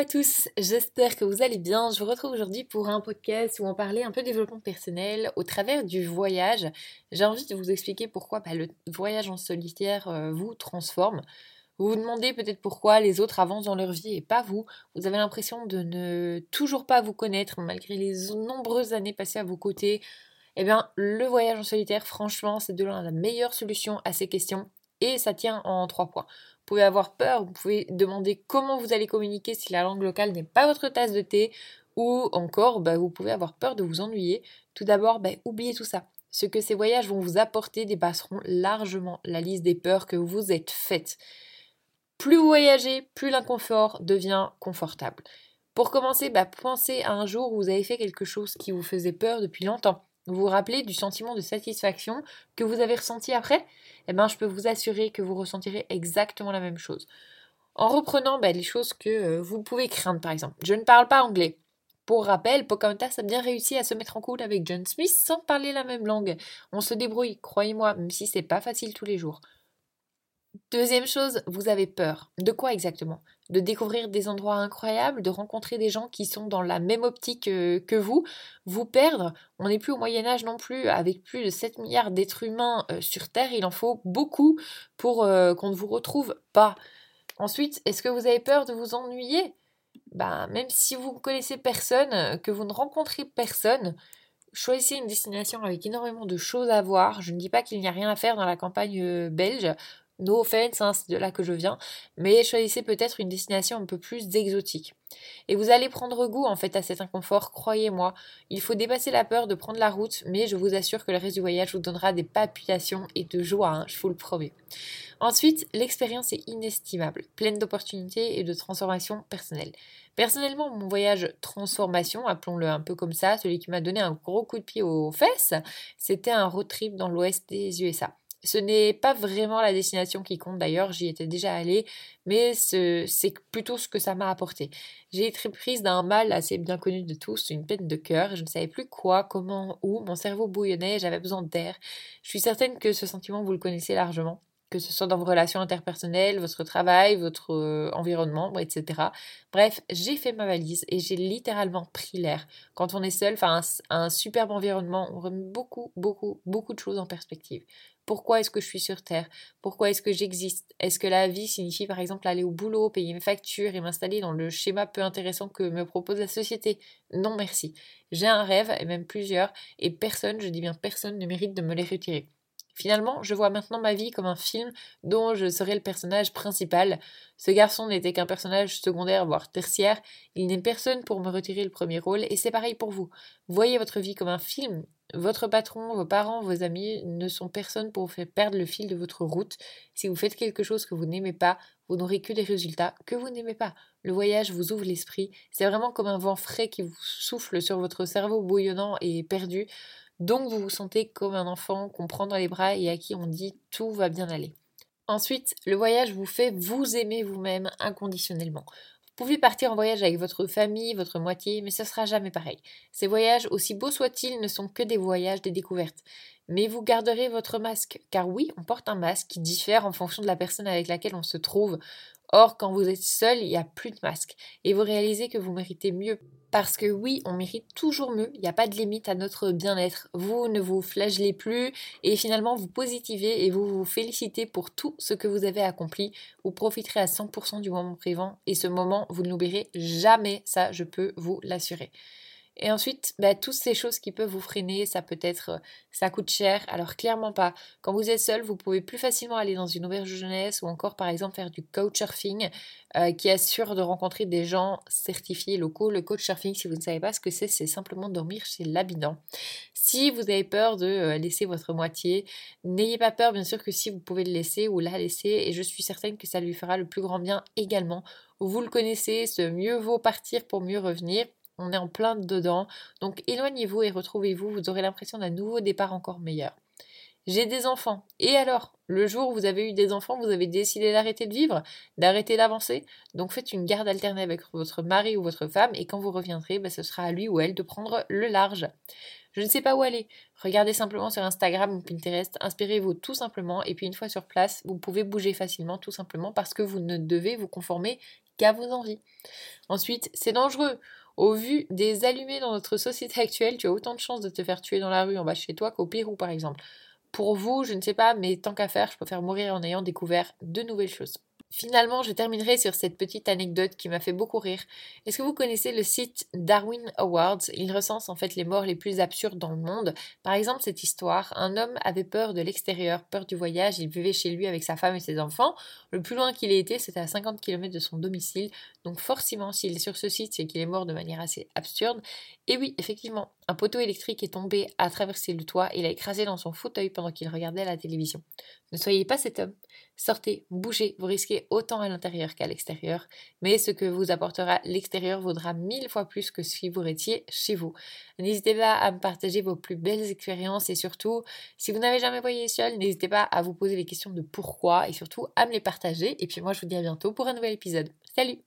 À tous, j'espère que vous allez bien. Je vous retrouve aujourd'hui pour un podcast où on parlait un peu développement personnel au travers du voyage. J'ai envie de vous expliquer pourquoi bah, le voyage en solitaire euh, vous transforme. Vous vous demandez peut-être pourquoi les autres avancent dans leur vie et pas vous. Vous avez l'impression de ne toujours pas vous connaître malgré les nombreuses années passées à vos côtés. Eh bien, le voyage en solitaire, franchement, c'est de la meilleure solution à ces questions et ça tient en trois points pouvez avoir peur, vous pouvez demander comment vous allez communiquer si la langue locale n'est pas votre tasse de thé, ou encore, bah, vous pouvez avoir peur de vous ennuyer. Tout d'abord, bah, oubliez tout ça. Ce que ces voyages vont vous apporter dépasseront largement la liste des peurs que vous êtes faites. Plus vous voyagez, plus l'inconfort devient confortable. Pour commencer, bah, pensez à un jour où vous avez fait quelque chose qui vous faisait peur depuis longtemps. Vous vous rappelez du sentiment de satisfaction que vous avez ressenti après Eh bien, je peux vous assurer que vous ressentirez exactement la même chose. En reprenant bah, les choses que euh, vous pouvez craindre, par exemple. Je ne parle pas anglais. Pour rappel, Pocahontas a bien réussi à se mettre en couple avec John Smith sans parler la même langue. On se débrouille, croyez-moi, même si c'est pas facile tous les jours. Deuxième chose, vous avez peur. De quoi exactement? De découvrir des endroits incroyables, de rencontrer des gens qui sont dans la même optique euh, que vous, vous perdre. On n'est plus au Moyen Âge non plus, avec plus de 7 milliards d'êtres humains euh, sur Terre, il en faut beaucoup pour euh, qu'on ne vous retrouve pas. Ensuite, est-ce que vous avez peur de vous ennuyer? Bah, Même si vous ne connaissez personne, que vous ne rencontrez personne, choisissez une destination avec énormément de choses à voir. Je ne dis pas qu'il n'y a rien à faire dans la campagne belge. No offense, hein, c'est de là que je viens, mais choisissez peut-être une destination un peu plus exotique. Et vous allez prendre goût en fait à cet inconfort, croyez-moi. Il faut dépasser la peur de prendre la route, mais je vous assure que le reste du voyage vous donnera des palpitations et de joie, hein, je vous le promets. Ensuite, l'expérience est inestimable, pleine d'opportunités et de transformations personnelles. Personnellement, mon voyage transformation, appelons-le un peu comme ça, celui qui m'a donné un gros coup de pied aux fesses, c'était un road trip dans l'ouest des USA. Ce n'est pas vraiment la destination qui compte d'ailleurs, j'y étais déjà allée, mais c'est plutôt ce que ça m'a apporté. J'ai été prise d'un mal assez bien connu de tous, une peine de cœur, je ne savais plus quoi, comment, où, mon cerveau bouillonnait, j'avais besoin d'air. Je suis certaine que ce sentiment, vous le connaissez largement que ce soit dans vos relations interpersonnelles, votre travail, votre environnement, etc. Bref, j'ai fait ma valise et j'ai littéralement pris l'air. Quand on est seul, enfin un superbe environnement, on remet beaucoup, beaucoup, beaucoup de choses en perspective. Pourquoi est-ce que je suis sur Terre? Pourquoi est-ce que j'existe? Est-ce que la vie signifie par exemple aller au boulot, payer mes factures et m'installer dans le schéma peu intéressant que me propose la société? Non merci. J'ai un rêve, et même plusieurs, et personne, je dis bien personne, ne mérite de me les retirer. Finalement, je vois maintenant ma vie comme un film dont je serai le personnage principal. Ce garçon n'était qu'un personnage secondaire, voire tertiaire. Il n'est personne pour me retirer le premier rôle, et c'est pareil pour vous. Voyez votre vie comme un film. Votre patron, vos parents, vos amis ne sont personne pour vous faire perdre le fil de votre route. Si vous faites quelque chose que vous n'aimez pas, vous n'aurez que des résultats que vous n'aimez pas. Le voyage vous ouvre l'esprit. C'est vraiment comme un vent frais qui vous souffle sur votre cerveau bouillonnant et perdu. Donc vous vous sentez comme un enfant qu'on prend dans les bras et à qui on dit tout va bien aller. Ensuite, le voyage vous fait vous aimer vous-même inconditionnellement. Vous pouvez partir en voyage avec votre famille, votre moitié, mais ce sera jamais pareil. Ces voyages, aussi beaux soient-ils, ne sont que des voyages, des découvertes. Mais vous garderez votre masque, car oui, on porte un masque qui diffère en fonction de la personne avec laquelle on se trouve. Or, quand vous êtes seul, il n'y a plus de masque, et vous réalisez que vous méritez mieux parce que oui, on mérite toujours mieux, il n'y a pas de limite à notre bien-être. Vous ne vous flagellez plus et finalement vous positivez et vous vous félicitez pour tout ce que vous avez accompli. Vous profiterez à 100% du moment présent et ce moment, vous ne l'oublierez jamais, ça je peux vous l'assurer. Et ensuite, bah, toutes ces choses qui peuvent vous freiner, ça peut être, euh, ça coûte cher. Alors clairement pas. Quand vous êtes seul, vous pouvez plus facilement aller dans une auberge jeunesse ou encore par exemple faire du couchsurfing euh, qui assure de rencontrer des gens certifiés locaux. Le couchsurfing, si vous ne savez pas ce que c'est, c'est simplement dormir chez l'habitant. Si vous avez peur de euh, laisser votre moitié, n'ayez pas peur, bien sûr que si vous pouvez le laisser ou la laisser, et je suis certaine que ça lui fera le plus grand bien également. Vous le connaissez, ce mieux vaut partir pour mieux revenir on est en plein dedans. Donc éloignez-vous et retrouvez-vous, vous aurez l'impression d'un nouveau départ encore meilleur. J'ai des enfants. Et alors? Le jour où vous avez eu des enfants, vous avez décidé d'arrêter de vivre, d'arrêter d'avancer? Donc faites une garde alternée avec votre mari ou votre femme et quand vous reviendrez, bah, ce sera à lui ou elle de prendre le large. Je ne sais pas où aller. Regardez simplement sur Instagram ou Pinterest, inspirez-vous tout simplement et puis une fois sur place, vous pouvez bouger facilement tout simplement parce que vous ne devez vous conformer qu'à vos envies. Ensuite, c'est dangereux. Au vu des allumés dans notre société actuelle, tu as autant de chances de te faire tuer dans la rue en bas chez toi qu'au Pérou par exemple. Pour vous, je ne sais pas, mais tant qu'à faire, je préfère mourir en ayant découvert de nouvelles choses. Finalement, je terminerai sur cette petite anecdote qui m'a fait beaucoup rire. Est-ce que vous connaissez le site Darwin Awards? Il recense en fait les morts les plus absurdes dans le monde. Par exemple, cette histoire, un homme avait peur de l'extérieur, peur du voyage, il vivait chez lui avec sa femme et ses enfants. Le plus loin qu'il ait été, c'était à 50 km de son domicile. Donc forcément, s'il est sur ce site, c'est qu'il est mort de manière assez absurde. Et oui, effectivement, un poteau électrique est tombé, a traversé le toit et l'a écrasé dans son fauteuil pendant qu'il regardait la télévision. Ne soyez pas cet homme. Sortez, bougez, vous risquez autant à l'intérieur qu'à l'extérieur, mais ce que vous apportera l'extérieur vaudra mille fois plus que si vous étiez chez vous. N'hésitez pas à me partager vos plus belles expériences et surtout, si vous n'avez jamais voyagé seul, n'hésitez pas à vous poser les questions de pourquoi et surtout à me les partager. Et puis moi, je vous dis à bientôt pour un nouvel épisode. Salut